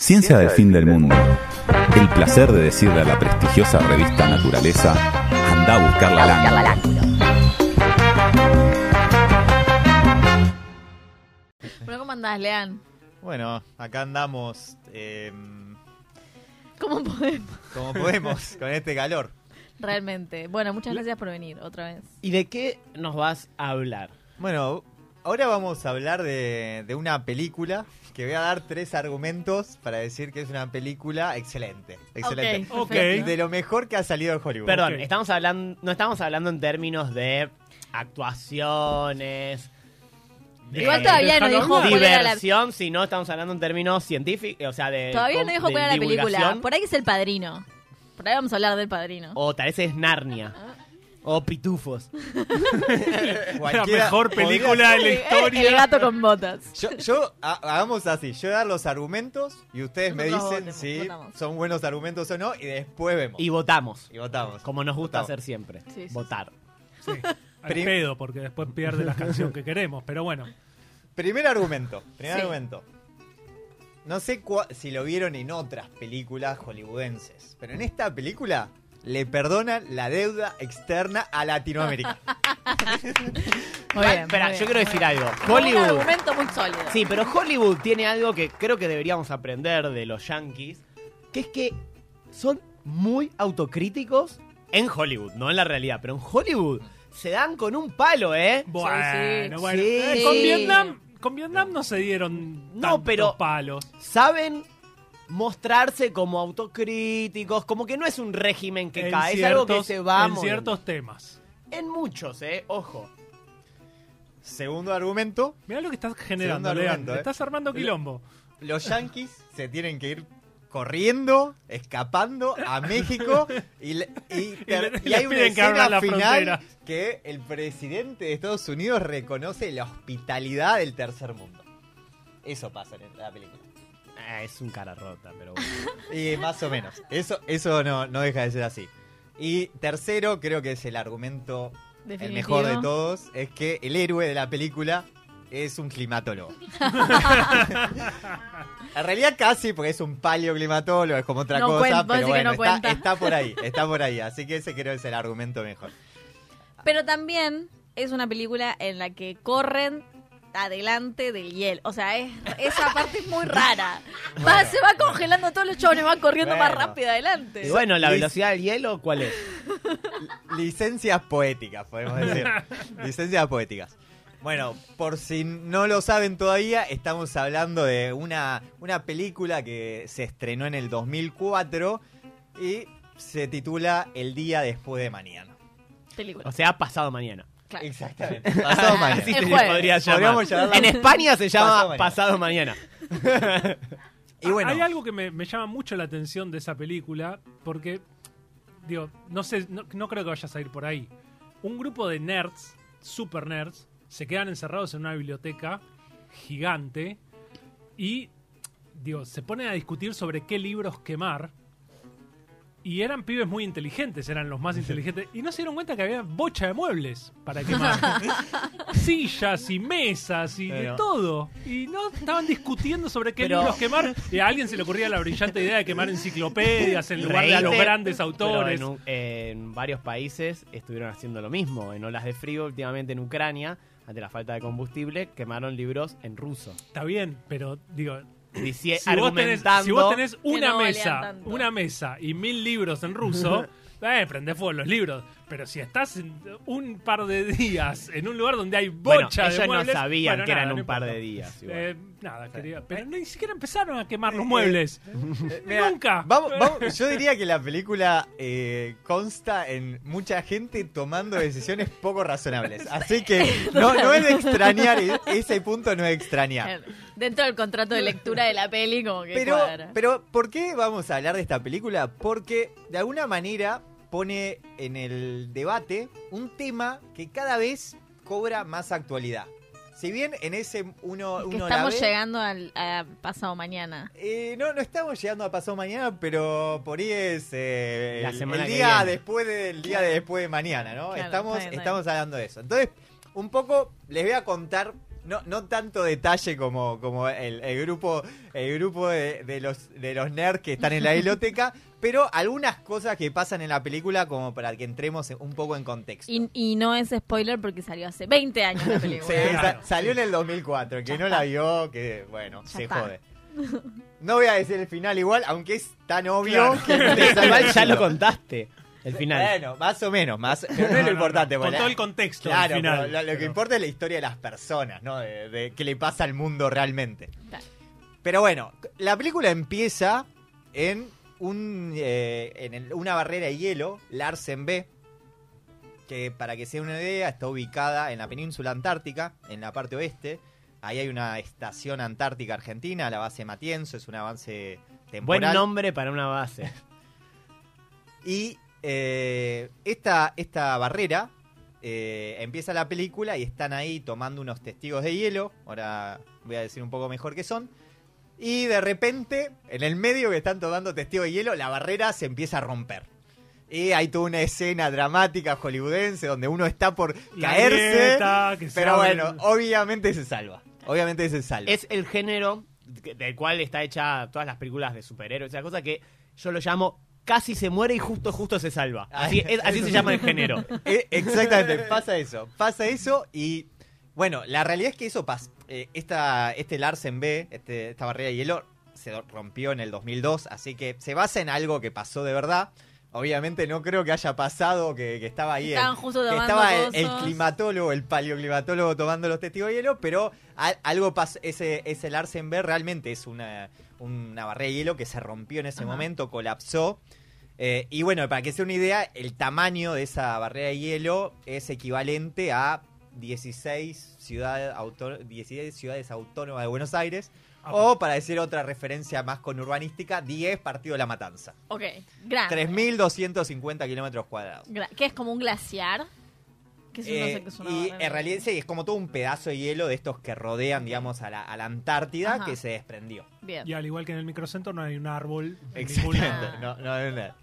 Ciencia del fin del mundo. El placer de decirle a la prestigiosa revista Naturaleza, anda a buscar la lángula. Bueno, ¿cómo andás, Lean? Bueno, acá andamos eh, ¿Cómo podemos? como podemos con este calor. Realmente. Bueno, muchas gracias por venir otra vez. ¿Y de qué nos vas a hablar? Bueno, ahora vamos a hablar de, de una película que voy a dar tres argumentos para decir que es una película excelente. Excelente. Ok. De lo mejor que ha salido de Hollywood. Perdón, estamos hablando, no estamos hablando en términos de actuaciones, de Igual todavía no dijo la... diversión, sino estamos hablando en términos científicos, o sea, de Todavía no dijo cuál era la película. Por ahí es El Padrino. Por ahí vamos a hablar del Padrino. O tal vez es Narnia. O Pitufos. La Cualquiera mejor podría película de la El historia. gato con botas. Yo, yo ha- hagamos así, yo voy a dar los argumentos y ustedes me Nosotros dicen votemos, si votamos. son buenos argumentos o no y después vemos. Y votamos. Y votamos. Como nos gusta Votamos. hacer siempre. Sí, sí, Votar. Sí, al Prim- pedo, porque después pierde la canción que queremos. Pero bueno, Primer argumento, primer Sí. argumento. No sé cua- si lo vieron en otras películas hollywoodenses, pero en esta película le perdonan la deuda externa a Latinoamérica. Muy bien. Espera, muy yo quiero decir bien. algo. Un Hollywood. argumento muy sólido. Sí, pero Hollywood tiene algo que creo que deberíamos aprender de los yankees, que es que son muy autocríticos en Hollywood, no en la realidad, pero en Hollywood se dan con un palo, ¿eh? bueno, sí. bueno. Sí. Eh, con Vietnam, con Vietnam no se dieron No, tantos pero- palos. Saben mostrarse como autocríticos, como que no es un régimen que En cae, es algo que se va en ciertos temas. En muchos, ¿eh? Ojo. Segundo argumento, Mirá lo que estás generando, Segundo Lean. argumento, eh. Estás armando quilombo. los yankees se tienen que ir corriendo, escapando a México y, y ter- hay una que escena la final frontera. que el presidente de Estados Unidos reconoce la hospitalidad del tercer mundo. Eso pasa en la película. Ah, es un cara rota, pero bueno. Y más o menos. Eso, eso no, no deja de ser así. Y tercero, creo que es el argumento el mejor de todos, es que el héroe de la película es un climatólogo. en realidad casi, porque es un paleoclimatólogo, es como otra No cosa, pero bueno, no está, cuenta. está por ahí, está por ahí. Así que ese creo que es el argumento mejor. Pero también es una película en la que corren adelante del hielo. O sea, es, esa parte es muy rara. Va, se va congelando todos los chavales, van corriendo más rápido adelante. Y bueno, la velocidad del hielo, ¿cuál es? Licencias poéticas, podemos decir. Licencias poéticas. Bueno, por si no lo saben todavía, estamos hablando de una, una película que se estrenó en el 2004 y se titula El día después de mañana. Película. O sea, pasado mañana. Claro. Exactamente. Pasado mañana. Así El se le jueves. podría llamar. Podríamos llamarla- En España se llama Pasado mañana. pasado mañana. Y bueno, Hay algo que me, me llama mucho la atención de esa película, porque, digo, no sé, no, no creo que vayas a ir por ahí. Un grupo de nerds, super nerds, se quedan encerrados en una biblioteca gigante y, digo, se ponen a discutir sobre qué libros quemar. Y eran pibes muy inteligentes, eran los más inteligentes. Y no se dieron cuenta que había bocha de muebles para quemar. Sillas y mesas y de todo. Y no estaban discutiendo sobre qué Pero- libros quemar. Y a alguien se le ocurría la brillante idea de quemar enciclopedias en lugar de a los grandes pero autores. En varios países estuvieron haciendo lo mismo. En olas de frío, últimamente en Ucrania, ante la falta de combustible, quemaron libros en ruso. Está bien, pero digo, Dici- si vos, tenés, si vos tenés una no mesa, una mesa y mil libros en ruso, eh, prende fuego los libros. Pero si estás en un par de días en un lugar donde hay bueno, bocha de ellos no muebles, sabían bueno, que nada, eran no un par de días. igual. Eh, nada, quería, pero ni siquiera empezaron a quemar los Eh, muebles. eh, mira, Nunca. Vamos, vamos- yo diría que la película eh, consta en mucha gente tomando decisiones poco razonables. Así que no, no es de extrañar, e- ese punto no es de extrañar. Dentro del contrato de lectura de la peli, como que Pero, cuadra. pero, ¿por qué vamos a hablar de esta película? Porque de alguna manera pone en el debate un tema que cada vez cobra más actualidad. Si bien en ese uno, que uno la estamos ve, llegando al a pasado mañana. eh, no, no estamos llegando a pasado mañana, pero por ahí es eh, La el- semana el que día después del día de después de mañana, ¿no? Claro, estamos, está bien, está estamos hablando de eso. Entonces, un poco les voy a contar no, no tanto detalle como, como el, el grupo, el grupo de, de los, de los nerds que están en la biblioteca, pero algunas cosas que pasan en la película como para que entremos un poco en contexto. Y, y no es spoiler porque salió hace 20 años la Sí, película. Claro. sa- salió en el 2004, el que Ya no está. la vio, que bueno, Ya se está. jode. No voy a decir el final igual, aunque es tan obvio Claro. que no te el ya lo contaste. El final. Bueno, más o menos, más, pero no, No, es lo no, importante. no. Con todo el contexto Claro, final. pero lo, lo que pero- importa es la historia de las personas, ¿no? De, de qué le pasa al mundo realmente. Claro. Pero bueno, la película empieza en, un, eh, en el- una barrera de hielo, Larsen B, que para que sea una idea está ubicada en la península antártica, en la parte oeste. Ahí hay una estación antártica argentina, la base Matienzo, es un avance temporal. Buen nombre para una base. Y eh, esta, esta barrera eh, empieza la película y están ahí tomando unos testigos de hielo. Ahora voy a decir un poco mejor qué son. Y de repente, en el medio que están tomando testigos de hielo, la barrera se empieza a romper. Y hay toda una escena dramática hollywoodense donde uno está por La caerse. grieta, que se Pero bueno, obviamente se salva. Obviamente se salva. Es el género del cual está hecha todas las películas de superhéroes. Esa cosa que yo lo llamo casi se muere y justo, justo se salva. Así, es- así se llama el género. Eh, exactamente, pasa eso. Pasa eso y. Bueno, la realidad es que eso pasa. Eh, esta, este Larsen B, este- esta barrera de hielo, se rompió en el 2002, así que se basa en algo que pasó de verdad. Obviamente no creo que haya pasado que, que estaba ahí. el- Estaban justo que estaba el, el climatólogo, el paleoclimatólogo tomando los testigos de hielo, pero a- algo pasó. Ese, ese Larsen B realmente es una, una barrera de hielo que se rompió en ese Ajá. momento, colapsó. Eh, y bueno, para que sea una idea, el tamaño de esa barrera de hielo es equivalente a 16 ciudades, auto- 16 ciudades autónomas de Buenos Aires. Ah, O, para decir otra referencia más conurbanística, 10 partidos de La Matanza. Ok, grande. 3.250 kilómetros cuadrados. ¿Qué es como un glaciar? Que si no Eh, sé qué es una y en realidad sí, es como todo un pedazo de hielo de estos que rodean, digamos, a la, a la Antártida Ajá. que se desprendió. Bien. Y al igual que en el microcentro no hay un árbol. ningún Exactamente. No, no, no, no.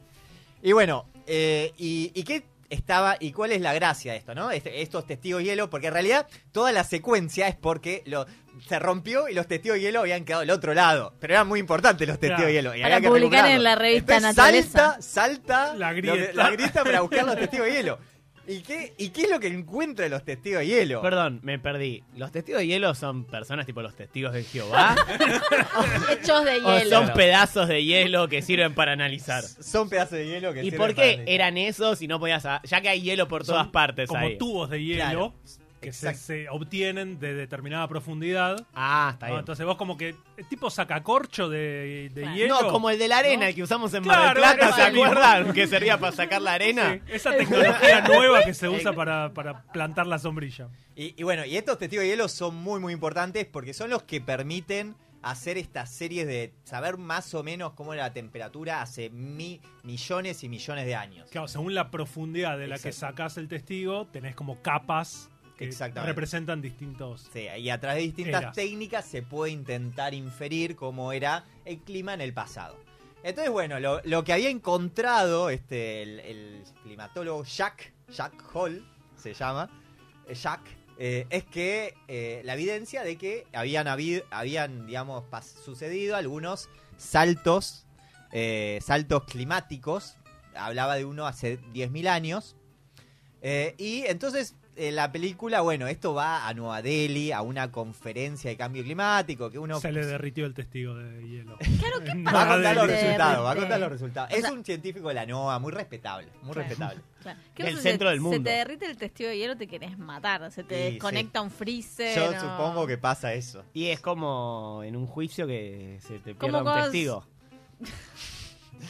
Y bueno, eh, y, y qué estaba y cuál es la gracia de esto, ¿no? Este- estos testigos de hielo, porque en realidad toda la secuencia es porque lo, se rompió y los testigos de hielo habían quedado del otro lado. Pero eran muy importantes los testigos Claro. de hielo. Y Para había que publicar en la revista Entonces, Naturaleza. Salta, salta La lo grieta. la grieta para buscar los testigos de hielo. ¿Y qué, ¿Y qué es lo que encuentran los testigos de hielo? Perdón, me perdí. ¿Los testigos de hielo son personas tipo los testigos de Jehová? Hechos de ¿O hielo. son pedazos de hielo que sirven para analizar? Son pedazos de hielo que ¿Y sirven por para qué analizar. eran esos si no podías... Ya que hay hielo por Son todas partes Como ahí. tubos de hielo Claro. Que se, se obtienen de determinada profundidad. Ah, está ¿no? bien. Entonces vos como que es tipo sacacorcho de, de Claro. hielo. No, como el de la arena ¿no? el que usamos en Mar del Plata, ¿se acuerdan? Que servía para sacar la arena. Sí, esa tecnología nueva que se usa para, para plantar la sombrilla. Y, y bueno, y estos testigos de hielo son muy, muy importantes porque son los que permiten hacer estas series de saber más o menos cómo era la temperatura hace mi- millones y millones de años. Claro, según la profundidad de la que sacás el testigo, tenés como capas que Exactamente. representan distintos. Sí, y a través de distintas Eras. técnicas se puede intentar inferir cómo era el clima en el pasado. Entonces, bueno, lo, lo que había encontrado este, el, el climatólogo Jack, Jack Hall, se llama, eh, Jack, eh, es que eh, la evidencia de que habían, habido, habían digamos, sucedido algunos saltos, eh, saltos climáticos, hablaba de uno hace 10.000 años, eh, y entonces eh, la película, bueno, esto va a Nueva Delhi, a una conferencia de cambio climático, que uno Se le derritió el testigo de hielo. Claro, ¿qué No, va a pasa? contar los resultados, va a contar los resultados. O es sea- un científico de la NOAA, muy respetable, muy Claro. respetable. Claro. ¿Qué El pasa? centro Se- del mundo. Se te derrite el testigo de hielo, te querés matar. Se te Y, desconecta un freezer. Yo o- supongo que pasa eso. Y es como en un juicio que se te pierde un testigo.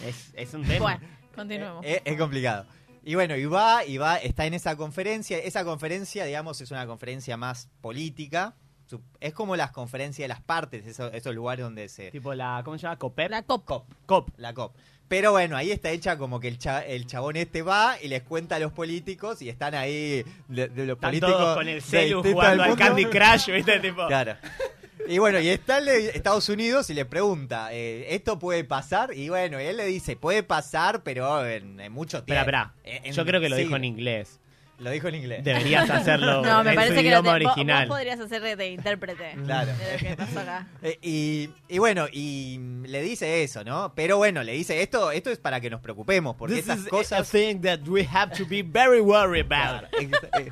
Es, es un tema. Bueno, continuemos. Eh, Es, es complicado. Y bueno, y va, y va, está en esa conferencia. Esa conferencia, digamos, es una conferencia más política. Su- Es como las conferencias de las partes, esos, esos lugares donde se... Tipo la, ¿cómo se llama? ¿Copep? la COP. COP. COP. La COP. Pero bueno, ahí está hecha como que el, cha- el chabón este va y les cuenta a los políticos y están ahí de, de los Están políticos. todos con el celu jugando al. Candy Crush, ¿viste? Tipo, Claro. Y bueno, y está el de Estados Unidos y le pregunta, eh, ¿esto puede pasar? Y bueno, y él le dice, puede pasar, pero en, en mucho tiempo. Espera, espera. En- en Yo creo que lo dijo en inglés. Lo dijo en inglés. Deberías hacerlo No, me en parece su que lo idioma te- vos- original. Vos, podrías hacer de intérprete. Claro. De lo que pasó acá. Eh, y, y bueno, y le dice eso, ¿no? Pero bueno, le dice esto, esto es para que nos preocupemos, porque This estas is a cosas. thing that we have to be very worried about. Claro, eh,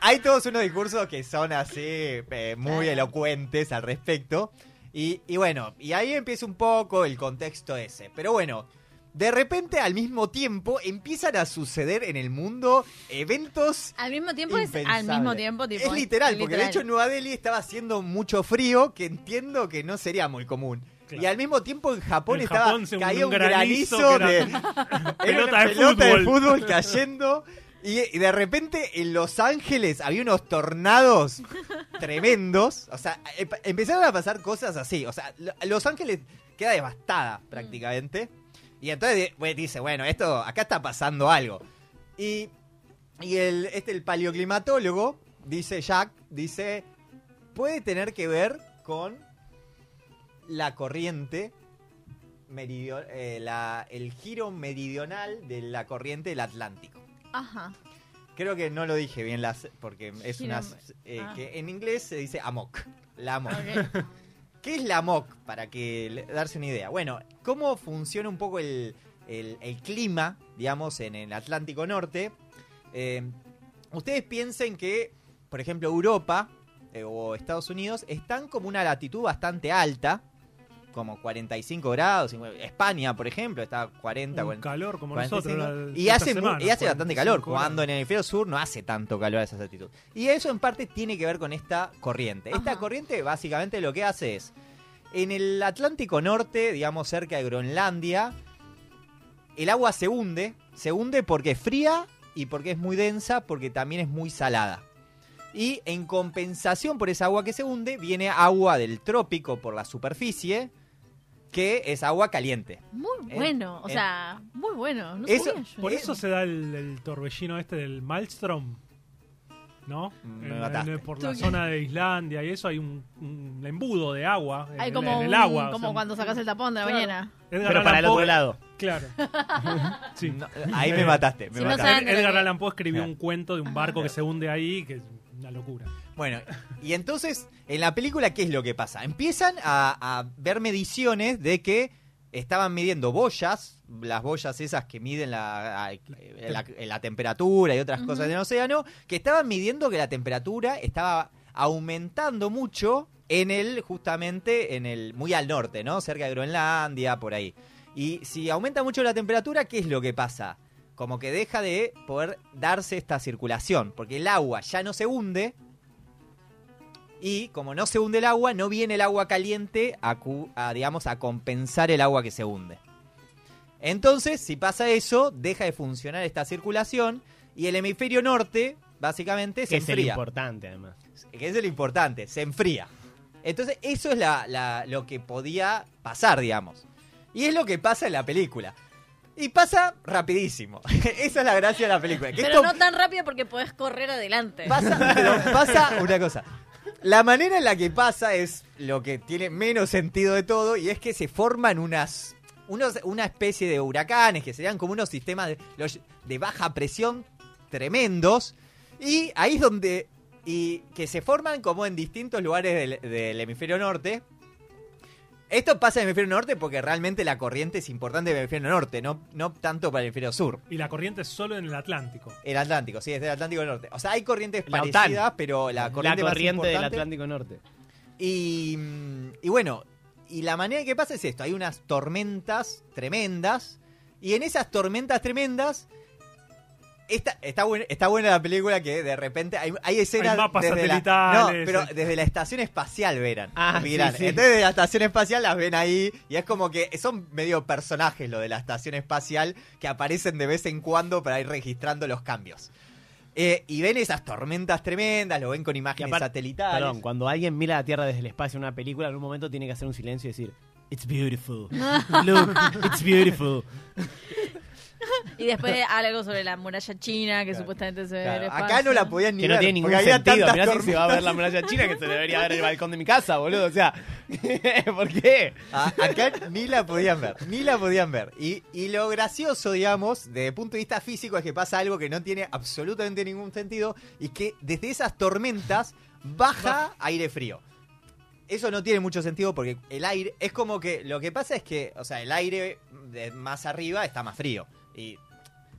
Hay todos unos discursos que son así eh, muy Claro. elocuentes al respecto. Y, y bueno, y ahí empieza un poco el contexto ese. Pero bueno, de repente al mismo tiempo empiezan a suceder en el mundo eventos Al mismo tiempo es al mismo tiempo tipo es literal, porque de hecho en Nueva Delhi estaba haciendo mucho frío, que entiendo que no sería muy común. Claro. Y al mismo tiempo en Japón En estaba Japón caía un granizo de era- Pelota de pelota de fútbol. cayendo. Y, de repente en Los Ángeles había unos tornados tremendos. O sea, em- empezaron a pasar cosas así. O sea, Lo- Los Ángeles queda devastada prácticamente. Y entonces bueno, dice, bueno, esto, acá está pasando algo. Y, y el, este, el paleoclimatólogo, dice Jack, dice, puede tener que ver con la corriente meridio- eh, la- el giro meridional de la corriente del Atlántico. Ajá. Creo que no lo dije bien las porque es Giro una eh, ah. que en inglés se dice amok, la amok. Ok. ¿Qué es la amok? Para que darse una idea. Bueno, ¿cómo funciona un poco el, el- el clima, digamos, en el Atlántico Norte? Eh, ustedes piensen que, por ejemplo, Europa eh, o Estados Unidos están como una latitud bastante alta, como 45 grados. 50 España, por ejemplo, está a 40, Un 40. calor como 45, nosotros. la- y hace, semana, y hace bastante 45 calor, grados. cuando en el hemisferio sur no hace tanto calor a esa altitud. Y eso en parte tiene que ver con esta corriente. Esta corriente básicamente lo que hace es, en el Atlántico Norte, digamos cerca de Groenlandia, el agua se hunde, se hunde porque es fría y porque es muy densa, porque también es muy salada. Y en compensación por esa agua que se hunde, viene agua del trópico por la superficie, que es agua caliente. Muy Eh, bueno, o eh. sea, muy bueno. No Eso- sabía yo. Por eso se da el, el torbellino este del Maelstrom. ¿No? En- en- por la Tú- zona de Islandia y eso hay un, un embudo de agua en, Hay el- como, en el un- agua. o como sea, cuando sacas el tapón de la Claro. mañana. Edgar Pero para Allan el otro Poe- lado. Claro. sí. No, ahí me mataste. me Si Edgar que- Allan Poe escribió Claro. un cuento de un barco que se hunde ahí, que una locura. Bueno, y entonces, en la película, ¿qué es lo que pasa? Empiezan a, a ver mediciones de que estaban midiendo boyas, las boyas esas que miden la, la, la temperatura y otras cosas en el océano, que estaban midiendo que la temperatura estaba aumentando mucho en el, justamente, en el, muy al norte, ¿no? Cerca de Groenlandia, por ahí. Y si aumenta mucho la temperatura, ¿qué es lo que pasa? Como que deja de poder darse esta circulación, porque el agua ya no se hunde, y como no se hunde el agua, no viene el agua caliente a, a, digamos, a compensar el agua que se hunde. Entonces, si pasa eso, deja de funcionar esta circulación y el hemisferio norte, básicamente, se Que es el enfría. importante, además. que es lo importante, se enfría. Entonces, eso es la- la- lo que podía pasar, digamos. Y es lo que pasa en la película. Y pasa rapidísimo. Esa es la gracia de la película. que Pero esto no tan rápido porque podés correr adelante. Pasa, pero pasa una cosa. La manera en la que pasa es lo que tiene menos sentido de todo y es que se forman unas unos, una especie de huracanes que serían como unos sistemas de, los- de baja presión tremendos y ahí es donde y que se forman como en distintos lugares del, del hemisferio norte. Esto pasa en el hemisferio norte porque realmente la corriente es importante en el hemisferio norte, no, no tanto para el hemisferio sur. Y la corriente es solo en el Atlántico. El Atlántico, sí, es del Atlántico Norte. O sea, hay corrientes La OTAN. parecidas, pero la corriente, la más corriente del Atlántico Norte. Y, y bueno, y la manera en que pasa es esto: hay unas tormentas tremendas, y en esas tormentas tremendas. Está, está, buen- está buena la película que de repente hay, hay escenas Hay mapas desde la, satelitales, no, pero desde la estación espacial verán. Ah, miran. sí, sí. Entonces desde la estación espacial las ven ahí y es como que son medio personajes lo de la estación espacial que aparecen de vez en cuando para ir registrando los cambios. Eh, y ven esas tormentas tremendas, lo ven con imágenes aparte- satelitales. Perdón, cuando alguien mira la Tierra desde el espacio en una película, en un momento tiene que hacer un silencio y decir, It's beautiful. Look, it's beautiful. Y después algo sobre la muralla china, que Claro. supuestamente se ve Claro, Acá no la podían ni Que no ver, tiene ningún sentido. Mirá si se va a ver la muralla china que se debería ver en el balcón de mi casa, boludo. O sea, ¿por qué? Acá ni la podían ver, ni la podían ver. Y, y lo gracioso, digamos, desde el punto de vista físico, es que pasa algo que no tiene absolutamente ningún sentido y que desde esas tormentas baja aire frío. Eso no tiene mucho sentido porque el aire es como que lo que pasa es que, o sea, el aire de más arriba está más frío y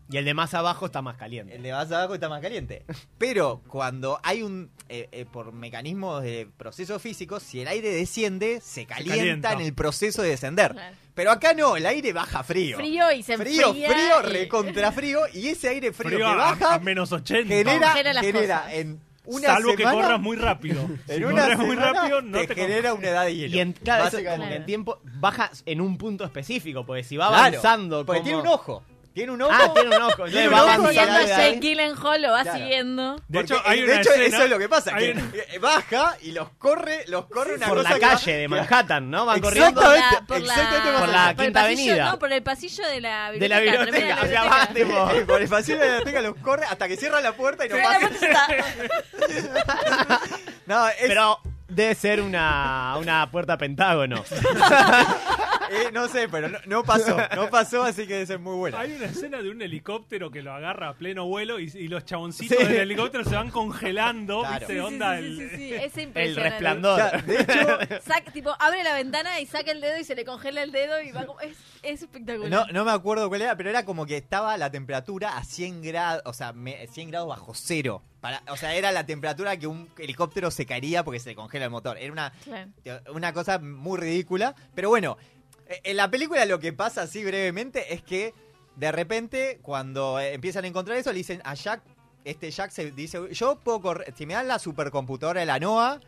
Y el de más abajo está más caliente. el de más abajo está más caliente. Pero cuando hay un, eh, eh, por mecanismos de procesos físicos, si el aire desciende, se calienta, calienta. en el proceso de descender. Claro. Pero acá no, el aire baja frío. Frío y se frío, enfría frío, y- recontra frío. Y ese aire frío, Frío que a, baja a menos 80. genera, genera cosas. en una Salvo semana, que corras muy rápido. Si en una corres muy rápido, no te, te, genera una edad de hielo. Y en, claro, eso como que en tiempo baja en un punto específico, porque si va Claro, avanzando Porque como- tiene un ojo. Tiene un ojo. Ah, tiene un ojo. Tiene un va siguiendo a. Jake Gyllenhaal, lo va Claro. siguiendo. De Porque, hecho, hay de una hecho, escena- eso es lo que pasa, que eh, baja y los corre, los corre una Por cosa la calle va- de Manhattan, ¿no? Van Exactamente. corriendo. por la, exactamente por por la Quinta pasillo, Avenida. No, por el pasillo de la de la biblioteca. biblioteca. termina O sea, la biblioteca. tipo... por el pasillo de la biblioteca los corre hasta que cierran la puerta y no Cierra la pasa. No, es, Pero debe ser una, una puerta pentágono. eh, no sé, pero no, no pasó, no pasó, así que debe ser muy buena. Hay una escena de un helicóptero que lo agarra a pleno vuelo y, y los chaboncitos Sí. del helicóptero se van congelando. Claro. ¿viste? Sí, Onda sí, sí, el- sí, sí, es El resplandor. Ya, de hecho, Saca- tipo, abre la ventana y saca el dedo y se le congela el dedo y va como... Es, es espectacular. no, no me acuerdo cuál era, pero era como que estaba la temperatura a 100 grados, o sea, me- 100 grados bajo cero. Para, o sea, era la temperatura que un helicóptero se caería porque se le congela el motor. Era una, Claro. una cosa muy ridícula. Pero bueno, eh, en la película lo que pasa así brevemente es que de repente cuando eh, empiezan a encontrar eso le dicen a Jack, este Jack se dice, yo puedo correr, si me dan la supercomputadora de la NOAA,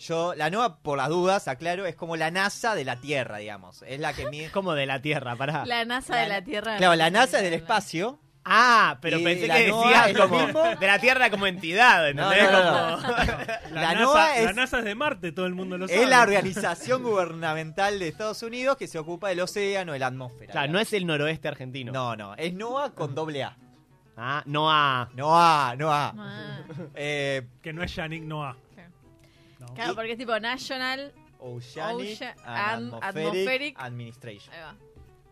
yo, la NOAA por las dudas, aclaro, es como la NASA de la Tierra, digamos. Es la que mide... Como de la Tierra, pará. La NASA de la Tierra. Claro, la NASA es del espacio. Ah, pero Y pensé que NOAA decía es lo como de la Tierra como entidad, No, ¿entendés? no, Como- no, La, La NASA, NOAA es- la NASA es de Marte, todo el mundo lo sabe. Es la organización gubernamental de Estados Unidos que se ocupa del océano, de la atmósfera. Claro, no es el noroeste argentino. No, no, es NOAA con doble A. Ah, no a. NOAA, NOAA. Ah, Eh, Que no es Yannick Noah. Claro. No. claro, porque es tipo National... Oceanic Ocean- and and- Atmospheric, atmospheric. Administration. Ahí va.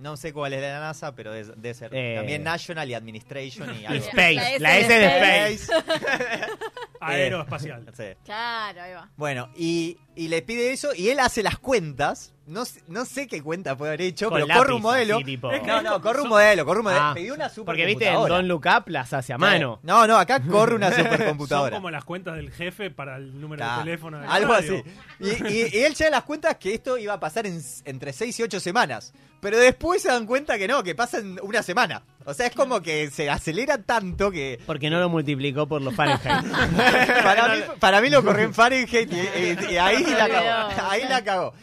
No sé cuál es de la NASA, pero es- debe ser Eh. también National y Administration y algo. Space, La S la de S de Space. Space. Aeroespacial. Sí. Claro, ahí va. Bueno, y, y le pide eso y él hace las cuentas. No, sé- no sé qué cuenta puede haber hecho, Con pero lápiz, corre un modelo. así, tipo- Es que- No, no, corre un modelo, corre un modelo. Ah, Pidió una Porque viste, en supercomputadora. Don Look Up las hace a mano. No, no, acá corre una Son supercomputadora. como las cuentas del jefe para el número Claro, de teléfono. de la Algo radio. así. Y, y- y él llega a las cuentas que esto iba a pasar en, entre 6 y 8 semanas. Pero después se dan cuenta que no, que pasa en una semana. O sea, es como que se acelera tanto que Porque no lo multiplicó por los Fahrenheit. para, mí, para mí lo corrió en Fahrenheit y, y- y ahí la cagó. Ahí la cagó.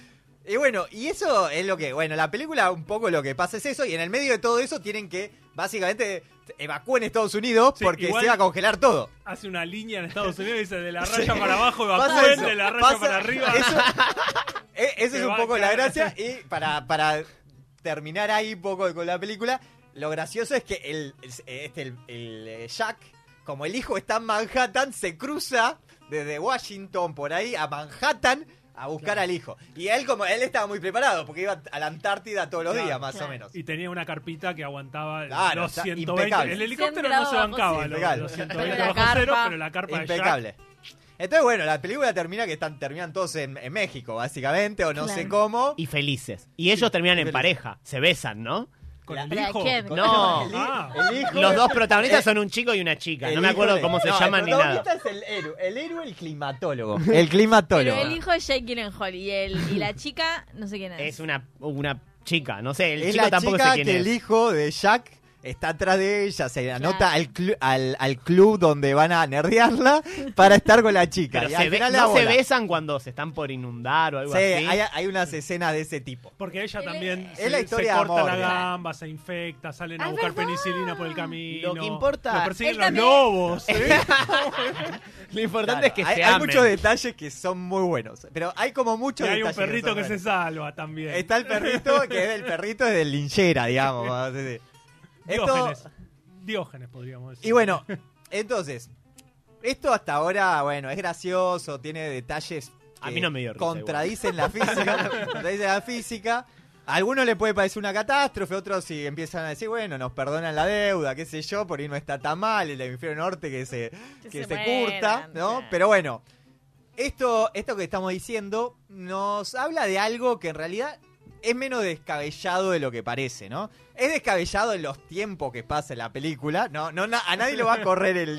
Y bueno, y eso es lo que, bueno, la película un poco lo que pasa es eso, y en el medio de todo eso tienen que, básicamente, evacúen Estados Unidos Sí, porque se va a congelar todo. Hace una línea en Estados Unidos y dice de la raya para abajo evacúen, eso, de la raya pasa- para arriba. Eso, eh, eso Se es un poco la gracia. Y para, para terminar ahí un poco con la película, lo gracioso es que el, este, el, el, eh, Jack, como el hijo está en Manhattan, se cruza desde Washington por ahí a Manhattan a buscar al hijo. Y él como él estaba muy preparado porque iba a la Antártida todos los Claro, días, más claro. o menos. Y tenía una carpita que aguantaba Claro, los está 120. impecable. El helicóptero 100 no se bancaba los, cero. los Pero 120 la bajo cero, pero la carpa de Jack Impecable. Entonces, bueno, la película termina que están, terminan todos en, en México, básicamente, o no Claro. sé cómo. y felices. Y ellos terminan en pareja. Se besan, ¿no? Con el ¿Pero a hijo. quién? No. El, Ah. el hijo Los dos protagonistas eh, son un chico y una chica. el No me hijo acuerdo de- cómo se no, llaman el ni nada. protagonista es el héroe. El héroe, el climatólogo. El climatólogo. Pero el hijo de Jake Gyllenhaal y, el, y la chica, no sé quién es. Es una, una chica, no sé, el es chico la tampoco chica sé quién que es. el hijo de Jack está atrás de ella, se anota Claro. al, clu- al, al club donde van a nerdearla para estar con la chica. Pero y se al ve- la no se besan cuando se están por inundar o algo Sí, así. hay, hay unas escenas de ese tipo. Porque ella también es se, la se historia de corta amor, la ¿verdad? gamba, se infecta, salen a Ah, buscar verdad. penicilina por el camino. Lo que importa- Lo persiguen los también- lobos. ¿eh? Lo importante Claro, es que hay, se hay amen. muchos detalles que son muy buenos. Pero hay como y muchos hay un detalles. perrito son que se salva también. Está el perrito, que es del perrito es del linchera, digamos. Esto, Diógenes. Diógenes, podríamos decir. Y bueno, entonces, esto hasta ahora, bueno, es gracioso, tiene detalles A que mí no me dio risa contradicen la física, contradicen la física. A algunos le puede parecer una catástrofe, otros si empiezan a decir, bueno, nos perdonan la deuda, qué sé yo, por ahí no está tan mal, el hemisferio norte que se, Que que se curta, ¿no? Pero bueno, esto, esto que estamos diciendo nos habla de algo que en realidad es menos descabellado de lo que parece, ¿no? Es descabellado en los tiempos que pasa en la película, no, no na- a nadie le va a correr el,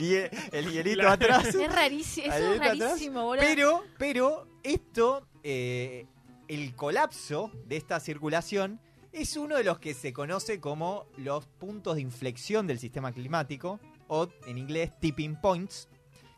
el hielito La- atrás. Es rarísimo, eso es rarísimo, boludo. Pero, pero esto, eh, el colapso de esta circulación es uno de los que se conoce como los puntos de inflexión del sistema climático, o en inglés tipping points.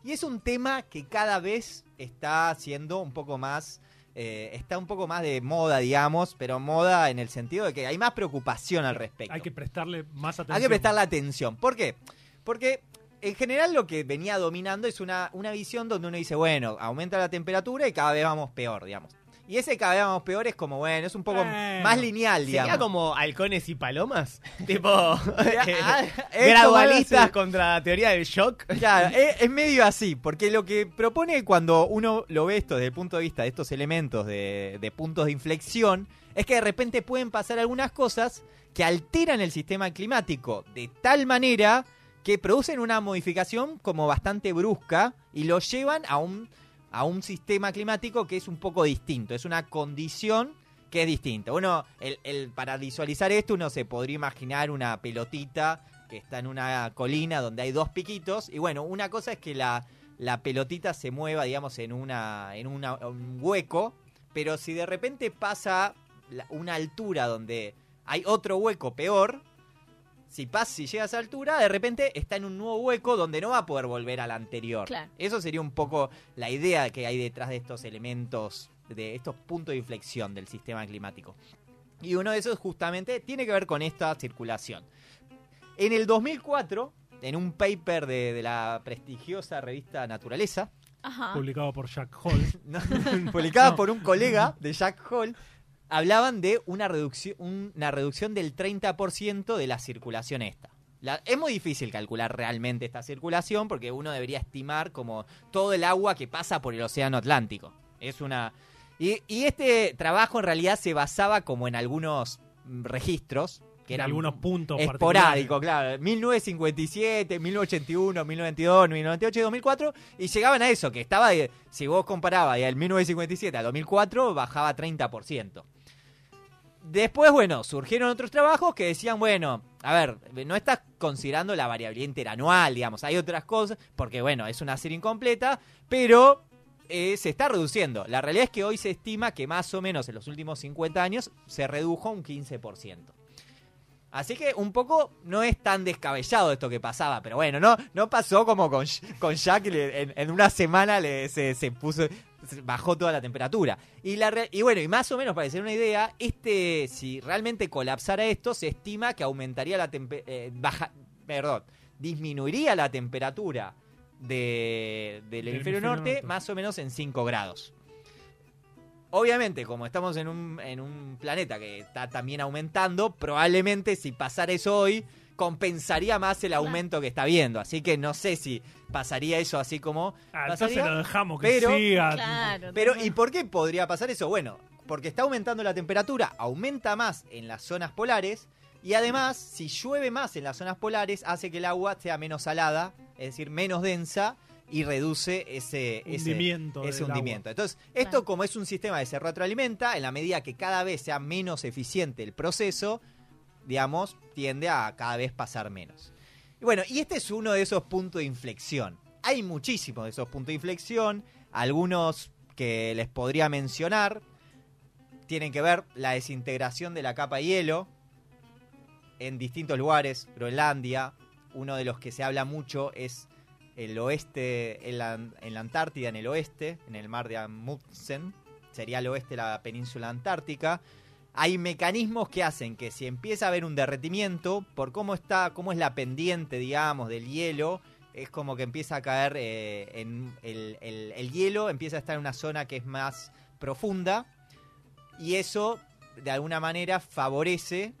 Y es un tema que cada vez está siendo un poco más, eh, está un poco más de moda, digamos, pero moda en el sentido de que hay más preocupación al respecto. Hay que prestarle más atención. Hay que prestarle atención. ¿Por qué? Porque en general lo que venía dominando es una, una visión donde uno dice, bueno, aumenta la temperatura y cada vez vamos peor, digamos. Y ese cada vez vamos peor es como, bueno, es un poco más lineal, digamos. ¿Sería como halcones y palomas? tipo, Ah, es gradualistas como- contra la teoría del shock. Claro, es, es medio así, porque lo que propone cuando uno lo ve esto desde el punto de vista de estos elementos de, de puntos de inflexión, es que de repente pueden pasar algunas cosas que alteran el sistema climático de tal manera que producen una modificación como bastante brusca y lo llevan a un, a un sistema climático que es un poco distinto, es una condición que es distinta. Uno, el, el- para visualizar esto, uno se podría imaginar una pelotita que está en una colina donde hay dos piquitos. Y bueno, una cosa es que la, la pelotita se mueva, digamos, en, una, en un hueco. Pero si de repente pasa la- una altura donde hay otro hueco peor, si pasa, si llega a esa altura, de repente está en un nuevo hueco donde no va a poder volver al anterior. Claro. Eso sería un poco la idea que hay detrás de estos elementos, de estos puntos de inflexión del sistema climático. Y uno de esos justamente tiene que ver con esta circulación. En el 2004, en un paper de, de la prestigiosa revista Naturaleza, Ajá. Publicado por Jack Hall. No. por un colega de Jack Hall, hablaban de una reducción, una reducción del 30% de la circulación esta. La- es muy difícil calcular realmente esta circulación porque uno debería estimar como todo el agua que pasa por el océano Atlántico. Es una y, y este trabajo en realidad se basaba como en algunos registros que en eran algunos puntos esporádico, claro. 1957, 1921, 1922, 1998 y 2004. Y llegaban a eso, que estaba, de- si vos comparabas del 1957 al 2004, bajaba 30%. Después, bueno, surgieron otros trabajos que decían, bueno, a ver, no estás considerando la variabilidad interanual, digamos, hay otras cosas, porque bueno, es una serie incompleta, pero eh, se está reduciendo. La realidad es que hoy se estima que más o menos en los últimos 50 años se redujo un 15%. Así que un poco no es tan descabellado esto que pasaba, pero bueno, no, no pasó como con, con Jack, en, una semana le, se, se puso, bajó toda la temperatura. Y, la, re- y bueno, y más o menos para hacer una idea, este, si realmente colapsara esto, se estima que aumentaría la temperatura, baja, perdón, disminuiría la temperatura de, del hemisferio hemisferio norte, norte. más o menos en 5 grados. Obviamente, como estamos en un, en un planeta que está también aumentando, probablemente si pasara eso hoy, compensaría más el aumento que está viendo. Así que no sé si pasaría eso así como... Ah, pasaría, entonces lo dejamos que pero- siga. Claro. pero, ¿y por qué podría pasar eso? Bueno, porque está aumentando la temperatura, aumenta más en las zonas polares y además, si llueve más en las zonas polares, hace que el agua sea menos salada, es decir, menos densa y reduce ese Hundimiento ese hundimiento. agua. Entonces, esto Claro. como es un sistema que se retroalimenta, en la medida que cada vez sea menos eficiente el proceso, digamos, tiende a cada vez pasar menos. Y bueno, y este es uno de esos puntos de inflexión. Hay muchísimos de esos puntos de inflexión, algunos que les podría mencionar tienen que ver la desintegración de la capa de hielo en distintos lugares, Groenlandia, uno de los que se habla mucho es el oeste, en la, en la Antártida, en el oeste, en el mar de Amundsen, sería el oeste de la península antártica. Hay mecanismos que hacen que si empieza a haber un derretimiento, por cómo está, cómo es la pendiente, digamos, del hielo, es como que empieza a caer eh, en el, el- el hielo, empieza a estar en una zona que es más profunda y eso de alguna manera favorece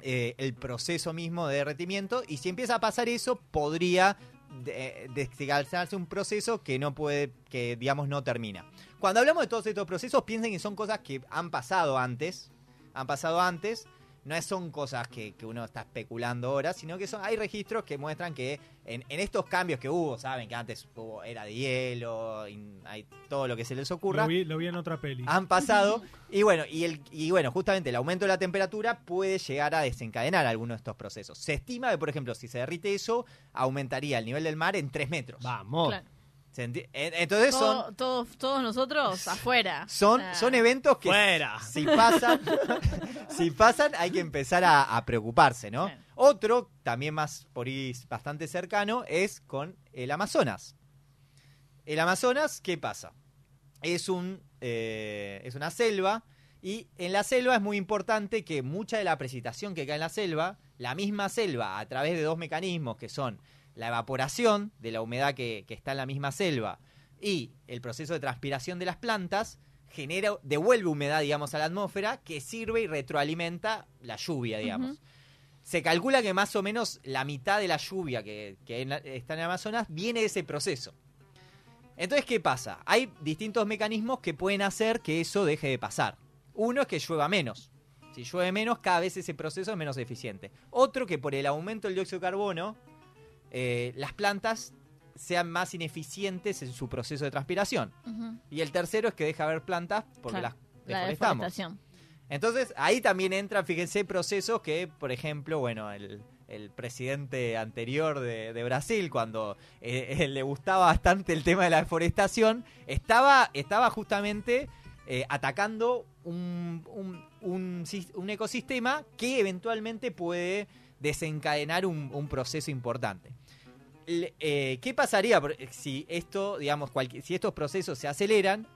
eh, el proceso mismo de derretimiento y si empieza a pasar eso podría de- desgalzarse un proceso que no puede, que digamos no termina. Cuando hablamos de todos estos procesos, piensen que son cosas que han pasado antes, han pasado antes, no es- son cosas que, que uno está especulando ahora, sino que son, hay registros que muestran que en, en estos cambios que hubo, saben que antes hubo era de hielo, y hay todo lo que se les ocurra, Lo vi, lo vi en otra peli. han pasado y bueno y el y bueno justamente el aumento de la temperatura puede llegar a desencadenar algunos de estos procesos se estima que por ejemplo si se derrite eso aumentaría el nivel del mar en 3 metros Vamos. Claro. ¿Se enti- en- entonces Todo- son todos, todos nosotros afuera. son O sea, son eventos que Fuera. si pasan si pasan hay que empezar a, a preocuparse no Claro. otro también más por ahí bastante cercano es con el Amazonas el Amazonas qué pasa es un eh, es una selva y en la selva es muy importante que mucha de la precipitación que cae en la selva la misma selva a través de dos mecanismos que son la evaporación de la humedad que, que está en la misma selva y el proceso de transpiración de las plantas genera devuelve humedad digamos a la atmósfera que sirve y retroalimenta la lluvia digamos se calcula que más o menos la mitad de la lluvia que, que en la- está en el Amazonas viene de ese proceso entonces, ¿qué pasa? Hay distintos mecanismos que pueden hacer que eso deje de pasar. Uno es que llueva menos. Si llueve menos, cada vez ese proceso es menos eficiente. Otro que por el aumento del dióxido de carbono, eh, las plantas sean más ineficientes en su proceso de transpiración. Y el tercero es que deja de haber plantas porque Claro, las La deforestamos. deforestación. Entonces, ahí también entran, fíjense, procesos que, por ejemplo, bueno, el, el presidente anterior de, de Brasil, cuando eh, eh, le gustaba bastante el tema de la deforestación, estaba, estaba justamente eh, atacando un, un- un un ecosistema que eventualmente puede desencadenar un, un proceso importante. Eh, ¿Qué pasaría por- si esto, digamos, si estos procesos se aceleran?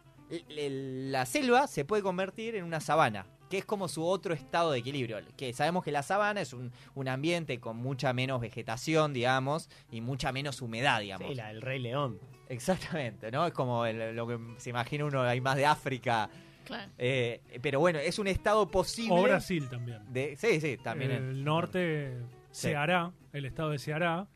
La selva se puede convertir en una sabana, que es como su otro estado de equilibrio. Que sabemos que la sabana es un, un ambiente con mucha menos vegetación, digamos, y mucha menos humedad, digamos. Sí, la del Rey León. Exactamente, ¿no? Es como el- lo que se imagina uno, hay más de África. Claro. eh, pero bueno, es un estado posible. O Brasil también. De, sí, sí, también. en- el norte, Sí. Ceará, el estado de Ceará,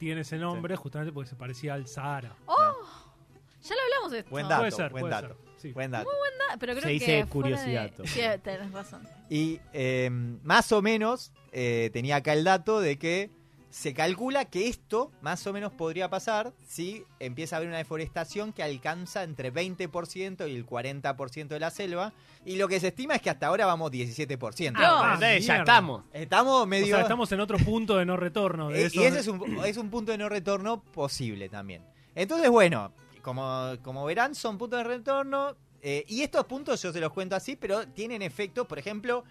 tiene ese nombre justamente porque se parecía al Sahara. Ya lo hablamos de esto. Buen dato, Puede ser, buen puede dato. ser, sí. Buen dato. Pero creo Se que dice de- curiosidad. Sí, tenés razón. Y eh, más o menos eh, tenía acá el dato de que se calcula que esto más o menos podría pasar si empieza a haber una deforestación que alcanza entre 20% y el 40% de la selva. Y lo que se estima es que hasta ahora vamos 17%. No. Ah, ya estamos. Estamos O medio... sea, estamos en otro punto de no retorno. De Eh, y ese es un, es un punto de no retorno posible también. Entonces, bueno, como, como verán, son puntos de retorno. eh, y estos puntos yo se los cuento así, pero tienen efectos, por ejemplo,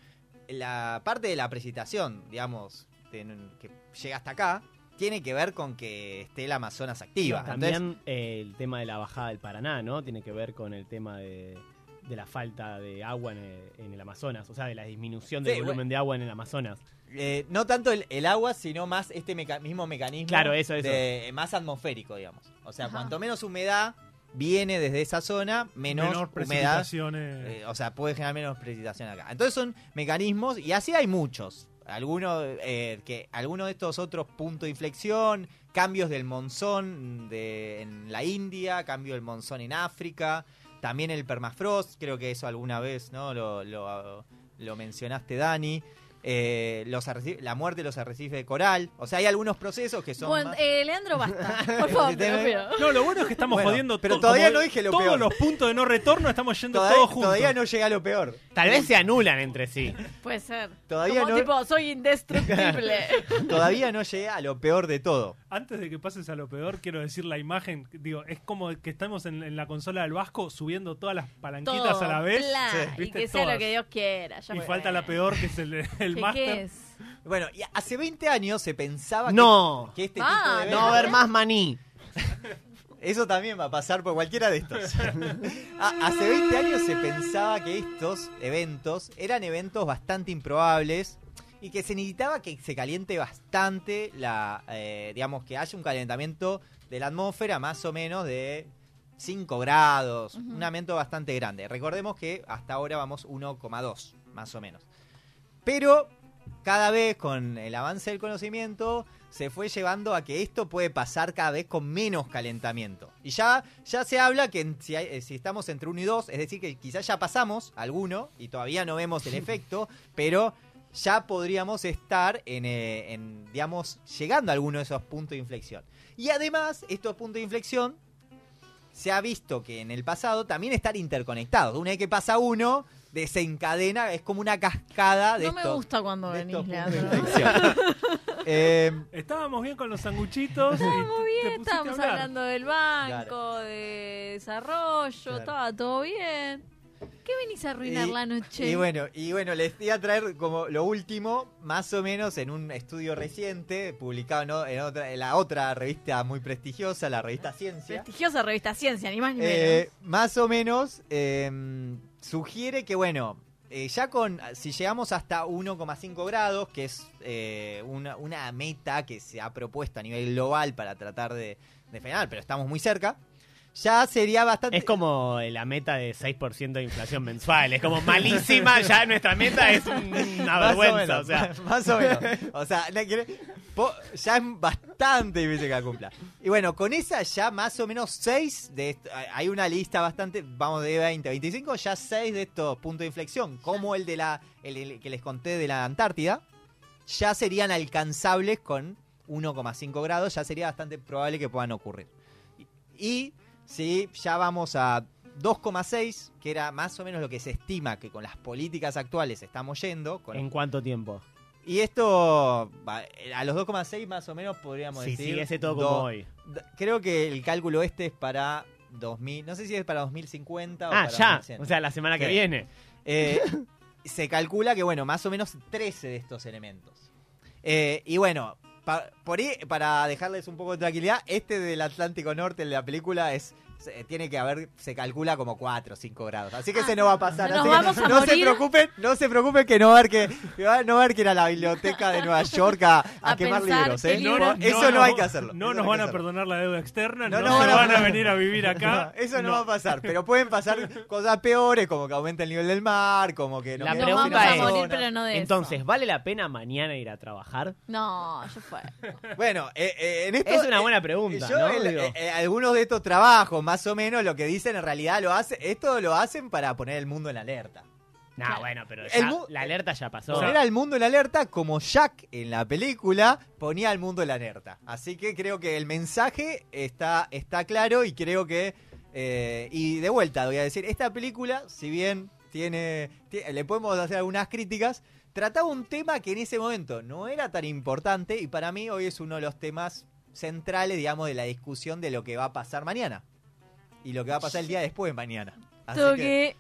la parte de la precipitación, digamos, de- que llega hasta acá, tiene que ver con que esté el Amazonas activa. Entonces, También eh, el tema de la bajada del Paraná, ¿no? Tiene que ver con el tema de, de la falta de agua en el, en el Amazonas, o sea, de la disminución del Sí, volumen bueno. de agua en el Amazonas. eh, no tanto el, el agua, sino más este meca- mismo mecanismo Claro, eso, eso. de- más atmosférico, digamos. O sea, Ajá. cuanto menos humedad viene desde esa zona, menos menor humedad precipitaciones. Eh, o sea, puede generar menos precipitación acá. Entonces son mecanismos, y así hay muchos. Algunos, eh, que, algunos de estos otros puntos de inflexión, cambios del monzón de, en la India, cambio del monzón en África, también el permafrost, creo que eso alguna vez no lo, lo, lo mencionaste, Dani. Eh, los la muerte de los arrecifes de coral. O sea, hay algunos procesos que son. Bueno, más- eh, Leandro, basta. Por favor, te lo pido. No, lo bueno es que estamos Bueno, jodiendo pero to- todavía no dije lo todos peor. los puntos de no retorno estamos yendo todavía, todos juntos. todavía no llega a lo peor. Tal vez se anulan entre sí. Puede ser. Todavía Como no- tipo, soy indestructible. Todavía no llegué a lo peor de todo. Antes de que pases a lo peor, quiero decir la imagen. Digo, es como que estamos en, en la consola del Vasco subiendo todas las palanquitas Todo, a la vez. plan, Sí. Y que sea Todas. lo que Dios quiera. ya Y fue. falta la peor, que es el, el ¿Qué, máster. qué es? Bueno, y hace 20 años se pensaba que- No. que, este Ah, tipo de No va a haber más maní. Eso también va a pasar por cualquiera de estos. Hace 20 años se pensaba que estos eventos eran eventos bastante improbables y que se necesitaba que se caliente bastante la, eh, digamos, que haya un calentamiento de la atmósfera más o menos de 5 grados, un aumento bastante grande. Recordemos que hasta ahora vamos 1,2 más o menos. Pero cada vez con el avance del conocimiento se fue llevando a que esto puede pasar cada vez con menos calentamiento. Y ya, ya se habla que en- si, hay- eh, si estamos entre 1 y 2, es decir, que quizás ya pasamos alguno y todavía no vemos el efecto, pero ya podríamos estar en, eh, en, digamos, llegando a alguno de esos puntos de inflexión. Y además, estos puntos de inflexión se ha visto que en el pasado también están interconectados. Una vez que pasa uno, desencadena, es como una cascada de No me gusta cuando venís, Leandro. Eh, Estábamos bien con los sanguchitos. te bien, estábamos hablando del banco, de desarrollo, Claro. estaba todo bien. ¿Qué venís a arruinar Y- la noche? Y bueno, y bueno, les voy a traer como lo último, más o menos en un estudio reciente, publicado ¿no? en, otra, en la otra revista muy prestigiosa, la revista Ciencia. Prestigiosa revista Ciencia, ni más ni Eh, menos. más o menos eh, sugiere que, bueno, eh, ya con, si llegamos hasta 1,5 grados, que es eh, una, una meta que se ha propuesto a nivel global para tratar de, de frenar, pero estamos muy cerca, ya sería bastante... Es como la meta de 6% de inflación mensual. Es como malísima. Ya nuestra meta es un- una Más o vergüenza. menos, O sea, más o menos. O sea, ya es bastante difícil que la cumpla. Y bueno, con esa ya más o menos 6 de est- hay una lista bastante, vamos de 20 a 25, ya 6 de estos puntos de inflexión, como el de la el, el que les conté de la Antártida, ya serían alcanzables con 1,5 grados, ya sería bastante probable que puedan ocurrir. Y, y si ya vamos a 2,6, que era más o menos lo que se estima que con las políticas actuales estamos yendo, con ¿en cuánto tiempo? y esto, a los 2,6 más o menos podríamos decir. siguiese todo como do- hoy. Creo que el cálculo este es para 2000, no sé si es para 2050 o Ah, para ya. 2100. O sea, la semana que Sí. viene. Eh, se calcula que, bueno, más o menos 13 de estos elementos. Eh, y bueno, por ahí, para dejarles un poco de tranquilidad, este del Atlántico Norte en la película es se- tiene que haber, se calcula como 4 o 5 grados. Así que Ah, se no va a pasar. nos así que vamos a no se preocupen, no se preocupen que no va a haber que, que va- no va a haber que ir a la biblioteca de Nueva York a, a A quemar libros. ¿eh? Eso no, hay que hacerlo. No nos van a perdonar la deuda externa, No no, nos se van a- van a venir a vivir acá. No, eso no, va a pasar, pero pueden pasar cosas peores, como que aumenta el nivel del mar, como que no La pregunta vamos a es- morir, pero no de eso. Entonces, ¿vale la pena mañana ir a trabajar? No, yo fue. Bueno, eh, eh, en esto, Es una eh, buena pregunta, yo, ¿no? el- Digo. eh, eh, algunos de estos trabajos, más o menos, lo que dicen en realidad lo hace, esto lo hacen para poner el mundo en alerta. No, bueno, pero ya mu- la alerta ya pasó. Poner al mundo en alerta como Jack en la película ponía al mundo en alerta. Así que creo que el mensaje está, está claro y creo que... eh, y de vuelta, voy a decir, esta película, si bien tiene, ti- le podemos hacer algunas críticas, trataba un tema que en ese momento no era tan importante y para mí hoy es uno de los temas centrales, digamos, de la discusión de lo que va a pasar mañana. Y lo que va a pasar el día después de mañana. Así que...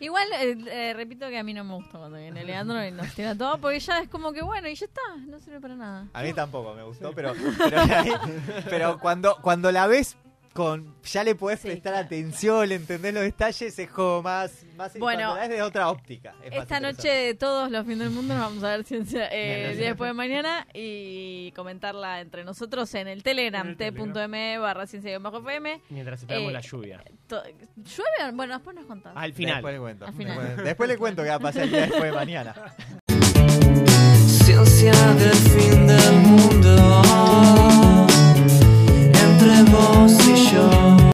Igual, eh, eh, repito que a mí no me gusta cuando viene Leandro y nos tira todo, porque ya es como que bueno, y ya está, no sirve para nada. A mí tampoco me gustó, pero, pero, pero cuando, cuando la ves con ya le podés prestar atención, le entendés los detalles, es como más, más bueno, es de otra óptica. Esta noche de todos los fines del mundo nos vamos a ver ciencia eh, día después de mañana y comentarla entre nosotros en el Telegram, t.me barra ciencia bajo FM. Mientras esperamos eh, la lluvia. ¿Llueve? Bueno, después nos contamos Al final. Después le cuento. Al. Después, le cuento qué va a pasar el día después de mañana. Ciencia del fin del mundo entre vos